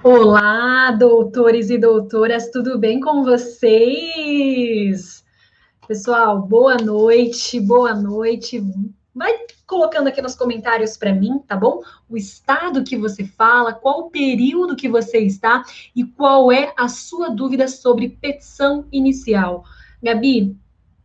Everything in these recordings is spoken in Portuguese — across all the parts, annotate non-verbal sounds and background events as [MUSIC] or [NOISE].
Olá, doutores e doutoras, tudo bem com vocês? Pessoal, boa noite, boa noite. Vai colocando aqui nos comentários para mim, tá bom? O estado que você fala, qual o período que você está e qual é a sua dúvida sobre petição inicial. Gabi,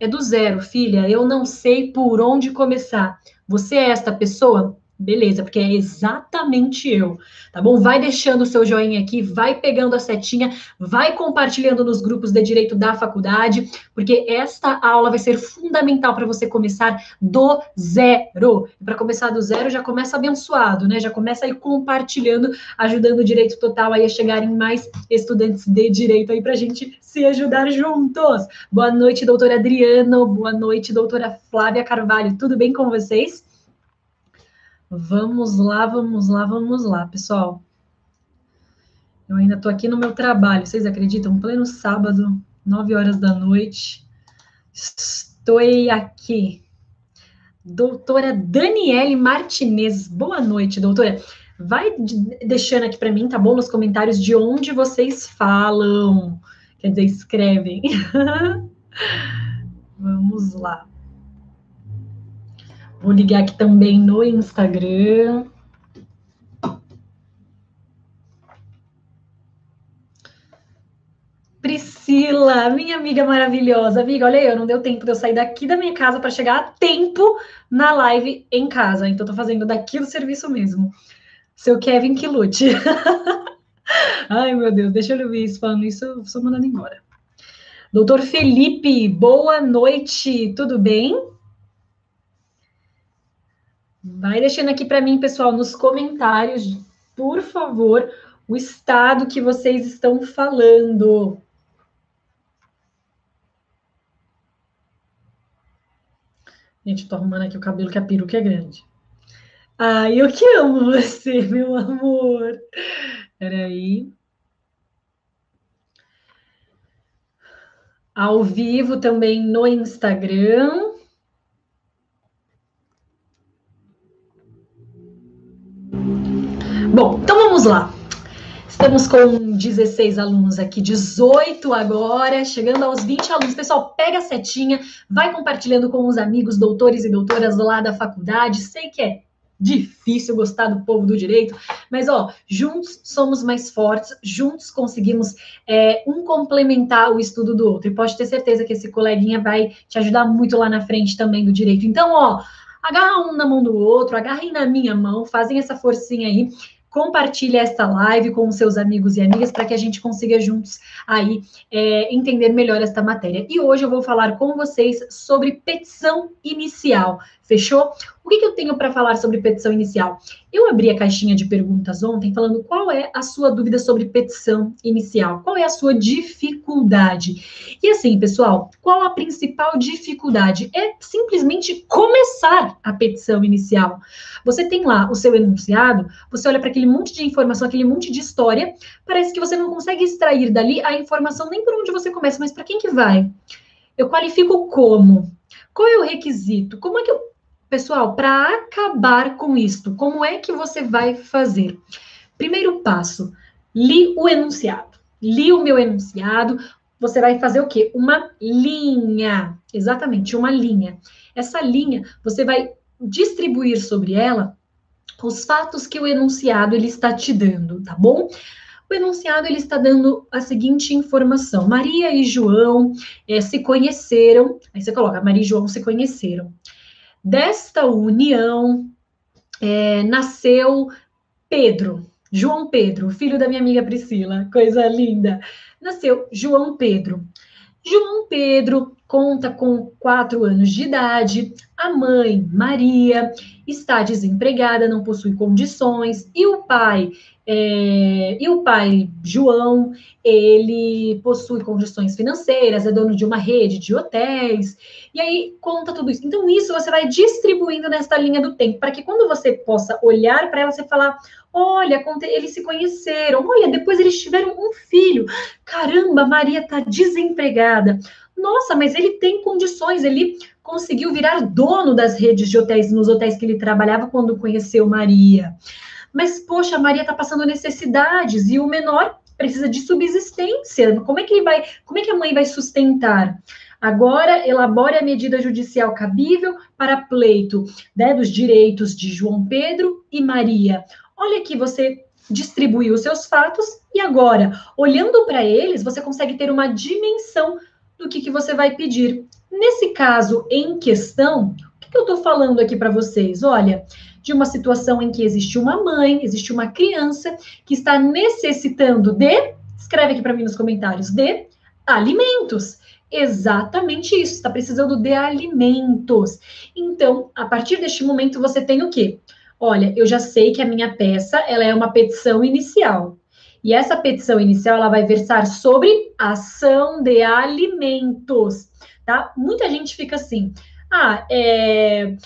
é do zero, filha. Eu não sei por onde começar. Você é esta pessoa? Beleza, porque é exatamente eu, tá bom? Vai deixando o seu joinha aqui, vai pegando a setinha, vai compartilhando nos grupos de direito da faculdade, porque esta aula vai ser fundamental para você começar do zero. Para começar do zero, já começa abençoado, né? Já começa aí compartilhando, ajudando o direito total aí a chegarem mais estudantes de direito aí para a gente se ajudar juntos. Boa noite, doutora Adriano, boa noite, doutora Flávia Carvalho, tudo bem com vocês? Vamos lá, vamos lá, vamos lá, pessoal. Eu ainda estou aqui no meu trabalho, vocês acreditam? Pleno sábado, nove horas da noite. Estou aqui. Doutora Daniele Martinez, boa noite, doutora. Vai deixando aqui para mim, tá bom? Nos comentários de onde vocês falam. Quer dizer, escrevem. [LAUGHS] Vamos lá. Vou ligar aqui também no Instagram. Priscila, minha amiga maravilhosa. Amiga, olha aí, eu não deu tempo de eu sair daqui da minha casa para chegar a tempo na live em casa. Então, tô fazendo daqui do serviço mesmo. Seu Kevin que lute. [LAUGHS] Ai, meu Deus, deixa eu ouvir isso falando isso, eu sou mandando embora. Doutor Felipe, boa noite, tudo bem? Vai deixando aqui para mim, pessoal, nos comentários, por favor, o estado que vocês estão falando. Gente, tô arrumando aqui o cabelo que a peruca é grande. Ai, eu que amo você, [LAUGHS] meu amor. Peraí. Ao vivo também no Instagram. Bom, então vamos lá. Estamos com 16 alunos aqui, 18 agora, chegando aos 20 alunos. Pessoal, pega a setinha, vai compartilhando com os amigos, doutores e doutoras lá da faculdade. Sei que é difícil gostar do povo do direito, mas ó, juntos somos mais fortes, juntos conseguimos é, um complementar o estudo do outro. E pode ter certeza que esse coleguinha vai te ajudar muito lá na frente também do direito. Então, ó, agarra um na mão do outro, agarrem na minha mão, fazem essa forcinha aí compartilhe esta live com seus amigos e amigas para que a gente consiga juntos aí é, entender melhor esta matéria. E hoje eu vou falar com vocês sobre petição inicial. Fechou? O que, que eu tenho para falar sobre petição inicial? Eu abri a caixinha de perguntas ontem falando qual é a sua dúvida sobre petição inicial, qual é a sua dificuldade. E assim, pessoal, qual a principal dificuldade? É simplesmente começar a petição inicial. Você tem lá o seu enunciado, você olha para aquele monte de informação, aquele monte de história, parece que você não consegue extrair dali a informação nem por onde você começa, mas para quem que vai? Eu qualifico como? Qual é o requisito? Como é que eu Pessoal, para acabar com isto, como é que você vai fazer? Primeiro passo, li o enunciado. Li o meu enunciado, você vai fazer o quê? Uma linha. Exatamente, uma linha. Essa linha, você vai distribuir sobre ela os fatos que o enunciado ele está te dando, tá bom? O enunciado ele está dando a seguinte informação: Maria e João é, se conheceram. Aí você coloca Maria e João se conheceram. Desta união é, nasceu Pedro, João Pedro, filho da minha amiga Priscila, coisa linda. Nasceu João Pedro. João Pedro conta com quatro anos de idade, a mãe, Maria, está desempregada, não possui condições, e o pai é, e o pai, João, ele possui condições financeiras, é dono de uma rede de hotéis, e aí conta tudo isso. Então, isso você vai distribuindo nesta linha do tempo, para que quando você possa olhar para ela, você falar: olha, eles se conheceram, olha, depois eles tiveram um filho. Caramba, Maria está desempregada. Nossa, mas ele tem condições, ele conseguiu virar dono das redes de hotéis, nos hotéis que ele trabalhava quando conheceu Maria. Mas, poxa, Maria está passando necessidades e o menor precisa de subsistência. Como é que ele vai, como é que a mãe vai sustentar? Agora, elabore a medida judicial cabível para pleito né, dos direitos de João Pedro e Maria. Olha aqui, você distribuiu os seus fatos e agora, olhando para eles, você consegue ter uma dimensão do que, que você vai pedir. Nesse caso em questão, o que, que eu estou falando aqui para vocês? Olha, de uma situação em que existe uma mãe, existe uma criança que está necessitando de, escreve aqui para mim nos comentários, de alimentos. Exatamente isso, está precisando de alimentos. Então, a partir deste momento, você tem o quê? Olha, eu já sei que a minha peça ela é uma petição inicial. E essa petição inicial ela vai versar sobre ação de alimentos, tá? Muita gente fica assim, ah, é...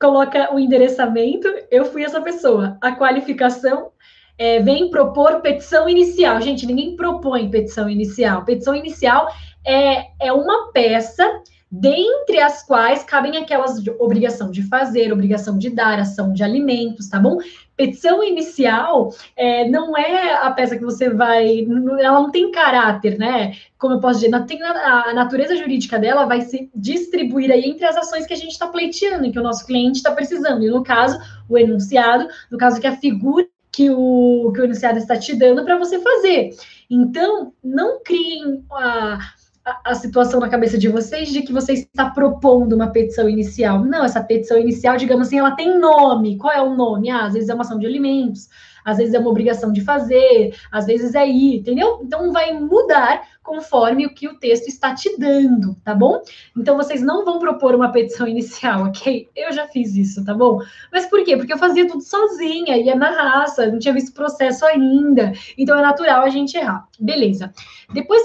coloca o endereçamento, eu fui essa pessoa. A qualificação é, vem propor petição inicial. Gente, ninguém propõe petição inicial. Petição inicial é, é uma peça dentre as quais cabem aquelas de obrigação de fazer, obrigação de dar, ação de alimentos, tá bom? Petição inicial é, não é a peça que você vai. Ela não tem caráter, né? Como eu posso dizer, tem a, natureza jurídica dela vai se distribuir aí entre as ações que a gente está pleiteando, que o nosso cliente está precisando. E no caso, o enunciado, no caso que a figura que o, que o enunciado está te dando para você fazer. Então, não criem a a, situação na cabeça de vocês de que você está propondo uma petição inicial. Não, essa petição inicial, digamos assim, ela tem nome. Qual é o nome? Ah, às vezes é uma ação de alimentos, às vezes é uma obrigação de fazer, às vezes é ir, entendeu? Então vai mudar conforme o que o texto está te dando, tá bom? Então vocês não vão propor uma petição [LAUGHS] inicial, ok? Eu já fiz isso, tá bom? Mas por quê? Porque eu fazia tudo sozinha, ia na raça, não tinha visto processo ainda. Então é natural a gente errar. Beleza. Depois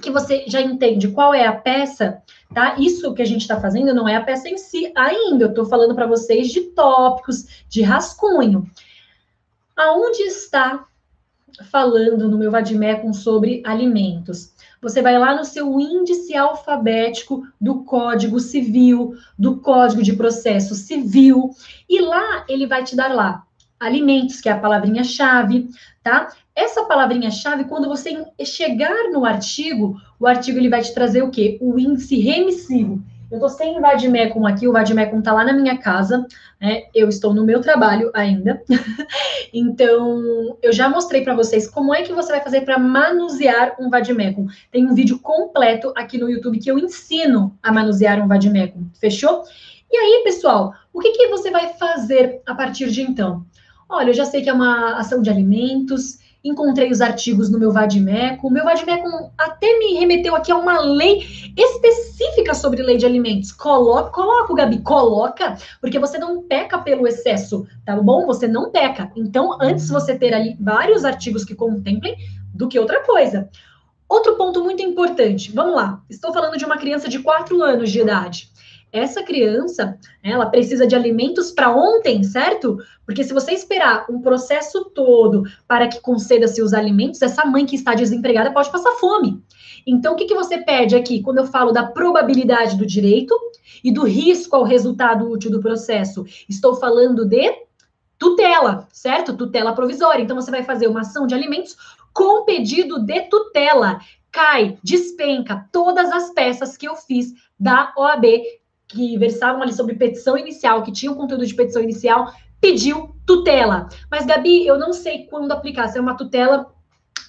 que você já entende qual é a peça, tá? Isso que a gente está fazendo não é a peça em si ainda. Eu estou falando para vocês de tópicos, de rascunho. Aonde está falando no meu Vadimecum sobre alimentos? Você vai lá no seu índice alfabético do Código Civil, do Código de Processo Civil, e lá ele vai te dar lá alimentos, que é a palavrinha-chave, tá? Essa palavrinha-chave, quando você chegar no artigo, o artigo ele vai te trazer o quê? O índice remissivo. Eu estou sem o Vadimecum aqui, o Vadimecum está lá na minha casa, né? Eu estou no meu trabalho ainda. [LAUGHS] então, eu já mostrei para vocês como é que você vai fazer para manusear um Vadimecum. Tem um vídeo completo aqui no YouTube que eu ensino a manusear um Vadimecum. Fechou? E aí, pessoal, o que, que você vai fazer a partir de então? Olha, eu já sei que é uma ação de alimentos, encontrei os artigos no meu Vadimeco. O meu Vadimeco até me remeteu aqui a uma lei específica sobre lei de alimentos. Coloca, coloca, Gabi, coloca, porque você não peca pelo excesso, tá bom? Você não peca. Então, antes você ter ali vários artigos que contemplem do que outra coisa. Outro ponto muito importante, vamos lá. Estou falando de uma criança de 4 anos de idade essa criança, ela precisa de alimentos para ontem, certo? Porque se você esperar um processo todo para que conceda-se os alimentos, essa mãe que está desempregada pode passar fome. Então, o que, que você pede aqui quando eu falo da probabilidade do direito e do risco ao resultado útil do processo? Estou falando de tutela, certo? Tutela provisória. Então, você vai fazer uma ação de alimentos com pedido de tutela. Cai, despenca todas as peças que eu fiz da OAB que versavam ali sobre petição inicial, que tinham conteúdo de petição inicial, pediu tutela. Mas, Gabi, eu não sei quando aplicar, se é uma tutela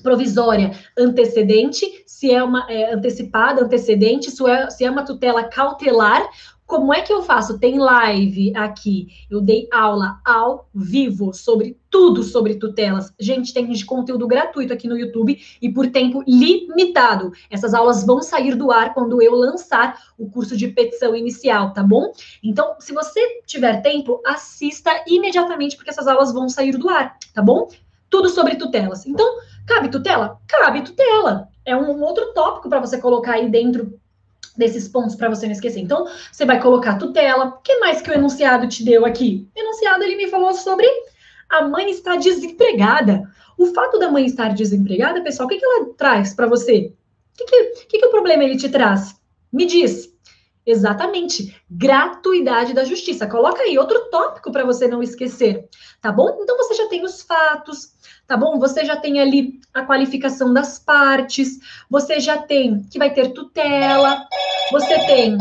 provisória antecedente, se é uma é, antecipada, antecedente, se é, se é uma tutela cautelar como é que eu faço? Tem live aqui. Eu dei aula ao vivo sobre tudo sobre tutelas. Gente, tem conteúdo gratuito aqui no YouTube e por tempo limitado. Essas aulas vão sair do ar quando eu lançar o curso de petição inicial, tá bom? Então, se você tiver tempo, assista imediatamente, porque essas aulas vão sair do ar, tá bom? Tudo sobre tutelas. Então, cabe tutela? Cabe tutela. É um outro tópico para você colocar aí dentro desses pontos para você não esquecer. Então, você vai colocar tutela. O que mais que o enunciado te deu aqui? O enunciado ele me falou sobre a mãe está desempregada. O fato da mãe estar desempregada, pessoal, o que, que ela traz para você? O que, que, que, que o problema ele te traz? Me diz. Exatamente. Gratuidade da justiça. Coloca aí outro tópico para você não esquecer, tá bom? Então você já tem os fatos, tá bom? Você já tem ali a qualificação das partes, você já tem que vai ter tutela, você tem.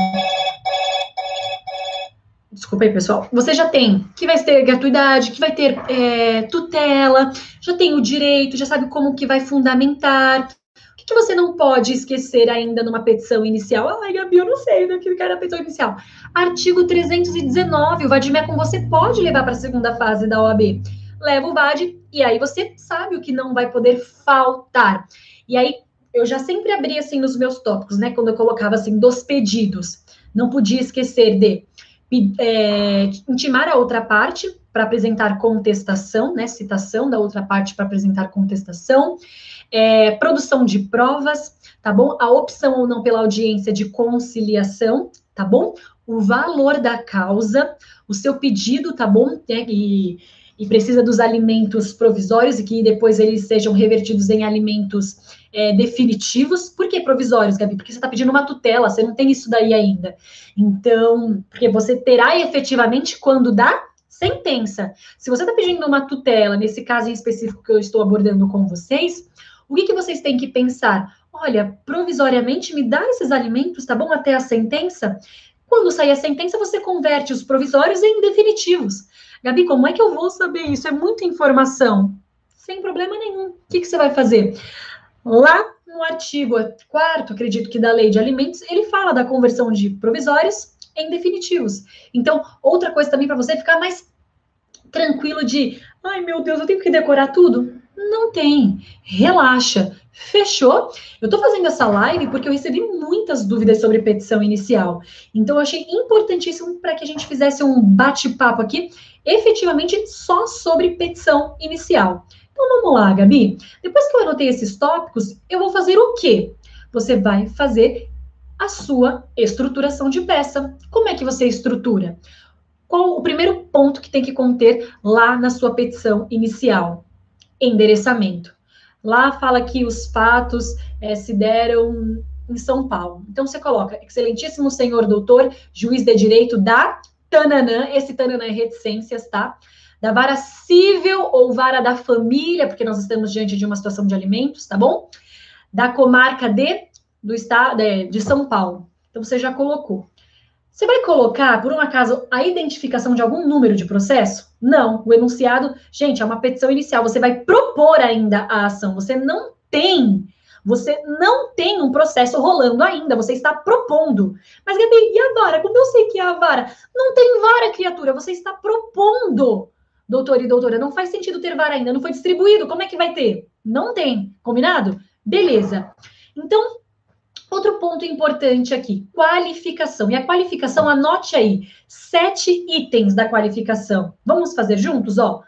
Desculpa aí, pessoal. Você já tem que vai ter gratuidade, que vai ter é, tutela, já tem o direito, já sabe como que vai fundamentar, que você não pode esquecer ainda numa petição inicial? Ai, Gabi, eu não sei daquilo que era a petição inicial. Artigo 319, o Vadimecum você pode levar para a segunda fase da OAB. Leva o VAD e aí você sabe o que não vai poder faltar. E aí, eu já sempre abri assim nos meus tópicos, né? Quando eu colocava assim, dos pedidos. Não podia esquecer de é, intimar a outra parte para apresentar contestação, né? Citação da outra parte para apresentar contestação é, produção de provas, tá bom? A opção ou não pela audiência de conciliação, tá bom? O valor da causa, o seu pedido, tá bom? É, e, e precisa dos alimentos provisórios e que depois eles sejam revertidos em alimentos é, definitivos. Por que provisórios, Gabi? Porque você está pedindo uma tutela, você não tem isso daí ainda. Então, porque você terá efetivamente quando dá sentença. Se você está pedindo uma tutela, nesse caso em específico que eu estou abordando com vocês, o que, que vocês têm que pensar? Olha, provisoriamente me dá esses alimentos, tá bom? Até a sentença. Quando sair a sentença, você converte os provisórios em definitivos. Gabi, como é que eu vou saber isso? É muita informação. Sem problema nenhum. O que, que você vai fazer? Lá no artigo 4, acredito que da lei de alimentos, ele fala da conversão de provisórios em definitivos. Então, outra coisa também para você ficar mais tranquilo de, ai meu Deus, eu tenho que decorar tudo. Não tem. Relaxa. Fechou? Eu estou fazendo essa live porque eu recebi muitas dúvidas sobre petição inicial. Então, eu achei importantíssimo para que a gente fizesse um bate-papo aqui, efetivamente só sobre petição inicial. Então, vamos lá, Gabi. Depois que eu anotei esses tópicos, eu vou fazer o quê? Você vai fazer a sua estruturação de peça. Como é que você estrutura? Qual o primeiro ponto que tem que conter lá na sua petição inicial? endereçamento. Lá fala que os fatos é, se deram em São Paulo. Então você coloca, excelentíssimo senhor doutor, juiz de direito da Tananã, esse Tananã é reticências, tá? Da vara civil ou vara da família, porque nós estamos diante de uma situação de alimentos, tá bom? Da comarca de, do estado de, São Paulo. Então você já colocou. Você vai colocar, por um acaso, a identificação de algum número de processo? Não. O enunciado, gente, é uma petição inicial. Você vai propor ainda a ação. Você não tem. Você não tem um processo rolando ainda, você está propondo. Mas, Gabi, e a vara? Como eu sei que é a vara? Não tem vara, criatura, você está propondo, doutor e doutora. Não faz sentido ter vara ainda, não foi distribuído, como é que vai ter? Não tem, combinado? Beleza. Então, Outro ponto importante aqui, qualificação. E a qualificação, anote aí, sete itens da qualificação. Vamos fazer juntos, ó.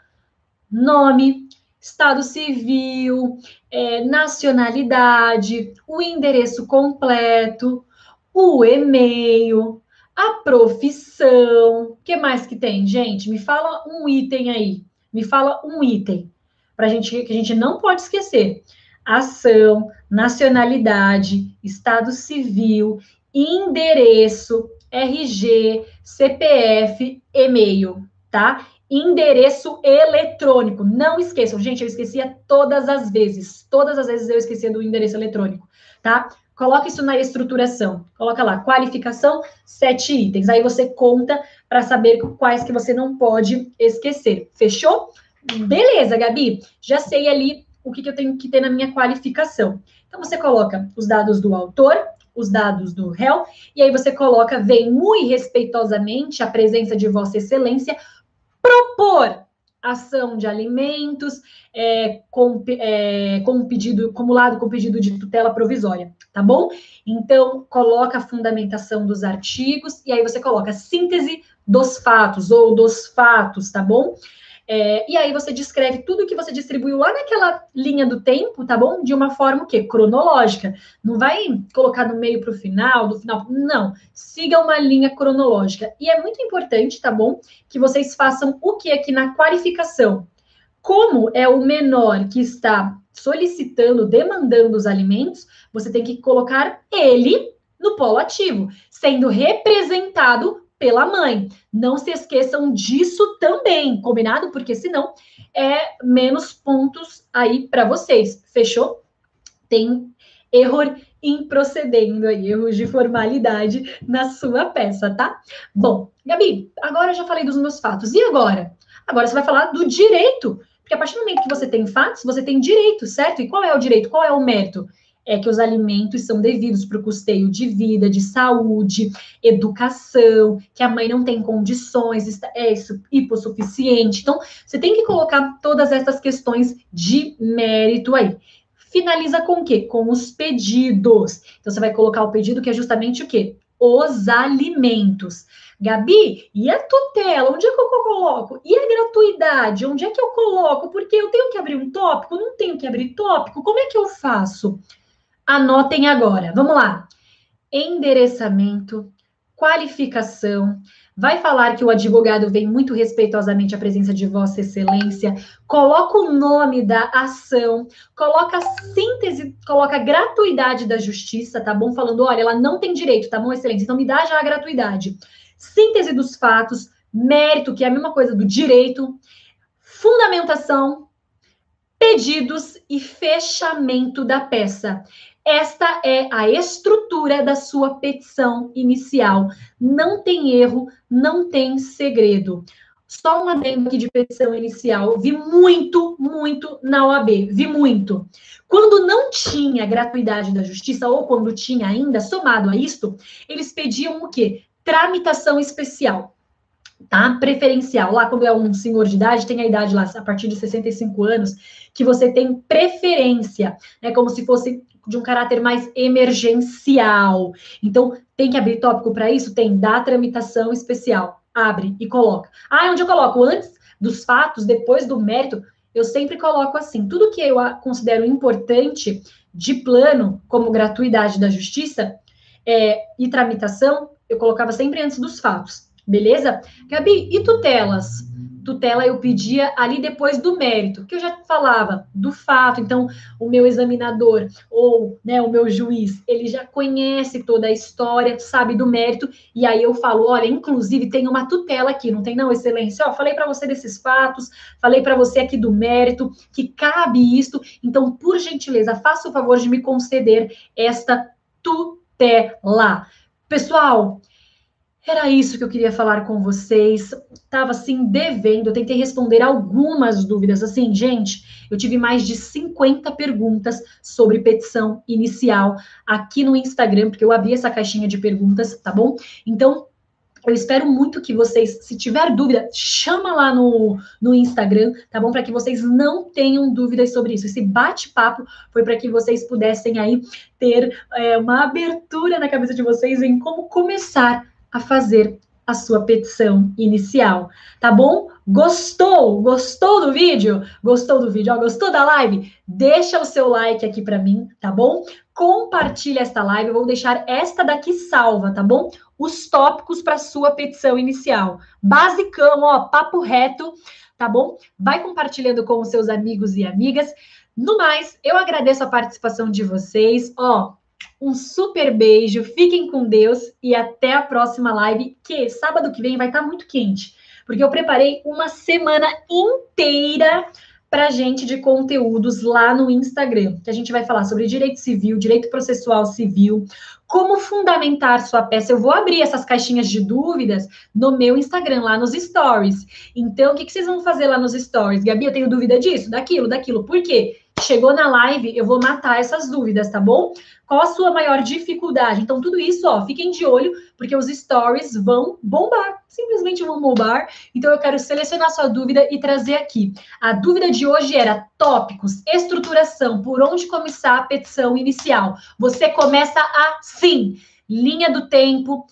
Nome, estado civil, é, nacionalidade, o endereço completo, o e-mail, a profissão. O que mais que tem, gente? Me fala um item aí. Me fala um item para gente que a gente não pode esquecer ação, nacionalidade, estado civil, endereço, RG, CPF, e-mail, tá? Endereço eletrônico. Não esqueçam, gente, eu esquecia todas as vezes. Todas as vezes eu esquecia do endereço eletrônico, tá? Coloca isso na estruturação. Coloca lá, qualificação, sete itens. Aí você conta para saber quais que você não pode esquecer. Fechou? Beleza, Gabi. Já sei ali o que, que eu tenho que ter na minha qualificação. Então, você coloca os dados do autor, os dados do réu, e aí você coloca, vem muito respeitosamente a presença de Vossa Excelência propor ação de alimentos é, com, é, com pedido, acumulado com pedido de tutela provisória, tá bom? Então, coloca a fundamentação dos artigos, e aí você coloca síntese dos fatos, ou dos fatos, tá bom? É, e aí você descreve tudo que você distribuiu lá naquela linha do tempo, tá bom? De uma forma o quê? Cronológica. Não vai colocar no meio para o final, do final. Não. Siga uma linha cronológica. E é muito importante, tá bom? Que vocês façam o que aqui na qualificação. Como é o menor que está solicitando, demandando os alimentos, você tem que colocar ele no polo ativo, sendo representado pela mãe. Não se esqueçam disso também, combinado? Porque senão é menos pontos aí para vocês. Fechou? Tem erro em procedendo aí, erros de formalidade na sua peça, tá? Bom, Gabi, agora eu já falei dos meus fatos. E agora? Agora você vai falar do direito. Porque a partir do momento que você tem fatos, você tem direito, certo? E qual é o direito? Qual é o mérito? É que os alimentos são devidos para o custeio de vida, de saúde, educação, que a mãe não tem condições, é hipossuficiente. Então, você tem que colocar todas essas questões de mérito aí. Finaliza com o quê? Com os pedidos. Então, você vai colocar o pedido que é justamente o quê? Os alimentos. Gabi, e a tutela? Onde é que eu coloco? E a gratuidade? Onde é que eu coloco? Porque eu tenho que abrir um tópico? Não tenho que abrir tópico? Como é que eu faço? Anotem agora. Vamos lá. Endereçamento, qualificação, vai falar que o advogado vem muito respeitosamente à presença de Vossa Excelência, coloca o nome da ação, coloca a síntese, coloca a gratuidade da justiça, tá bom? Falando, olha, ela não tem direito, tá bom, Excelência? Então me dá já a gratuidade síntese dos fatos, mérito, que é a mesma coisa do direito, fundamentação, pedidos e fechamento da peça. Esta é a estrutura da sua petição inicial. Não tem erro, não tem segredo. Só um adendo aqui de petição inicial. Vi muito, muito na OAB. Vi muito. Quando não tinha gratuidade da justiça, ou quando tinha ainda, somado a isto, eles pediam o quê? tramitação especial, tá? Preferencial. Lá, quando é um senhor de idade, tem a idade lá, a partir de 65 anos, que você tem preferência, né? Como se fosse de um caráter mais emergencial. Então, tem que abrir tópico para isso? Tem, dá tramitação especial. Abre e coloca. Ah, onde eu coloco? Antes dos fatos, depois do mérito, eu sempre coloco assim. Tudo que eu considero importante de plano, como gratuidade da justiça é, e tramitação, eu colocava sempre antes dos fatos, beleza? Gabi, e tutelas? Tutela eu pedia ali depois do mérito, que eu já falava do fato. Então, o meu examinador ou né, o meu juiz, ele já conhece toda a história, sabe do mérito, e aí eu falo: olha, inclusive tem uma tutela aqui, não tem, não, excelência? Ó, falei para você desses fatos, falei para você aqui do mérito, que cabe isto, então, por gentileza, faça o favor de me conceder esta tutela. Pessoal, era isso que eu queria falar com vocês. Tava assim devendo, eu tentei responder algumas dúvidas. Assim, gente, eu tive mais de 50 perguntas sobre petição inicial aqui no Instagram, porque eu abri essa caixinha de perguntas, tá bom? Então, eu espero muito que vocês, se tiver dúvida, chama lá no, no Instagram, tá bom? Para que vocês não tenham dúvidas sobre isso. Esse bate-papo foi para que vocês pudessem aí ter é, uma abertura na cabeça de vocês em como começar a fazer a sua petição inicial, tá bom? Gostou? Gostou do vídeo? Gostou do vídeo? Gostou da live? Deixa o seu like aqui para mim, tá bom? Compartilha esta live, eu vou deixar esta daqui salva, tá bom? Os tópicos para sua petição inicial. Basicão, ó, papo reto, tá bom? Vai compartilhando com os seus amigos e amigas. No mais, eu agradeço a participação de vocês. Ó, um super beijo, fiquem com Deus e até a próxima live, que sábado que vem vai estar tá muito quente, porque eu preparei uma semana inteira para gente de conteúdos lá no Instagram, que a gente vai falar sobre direito civil, direito processual civil, como fundamentar sua peça. Eu vou abrir essas caixinhas de dúvidas no meu Instagram, lá nos stories. Então, o que, que vocês vão fazer lá nos stories? Gabi, eu tenho dúvida disso, daquilo, daquilo. Por quê? Chegou na live, eu vou matar essas dúvidas, tá bom? Qual a sua maior dificuldade? Então, tudo isso, ó, fiquem de olho, porque os stories vão bombar, simplesmente vão bombar. Então, eu quero selecionar sua dúvida e trazer aqui. A dúvida de hoje era tópicos, estruturação, por onde começar a petição inicial. Você começa assim, linha do tempo,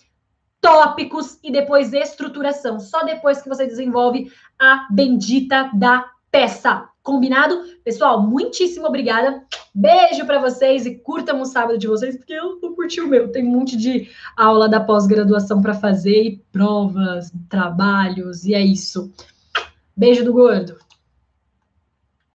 tópicos e depois estruturação. Só depois que você desenvolve a bendita da peça. Combinado? Pessoal, muitíssimo obrigada. Beijo para vocês e curtam o sábado de vocês, porque eu vou curtir o meu. Tem um monte de aula da pós-graduação para fazer, e provas, trabalhos, e é isso. Beijo do gordo.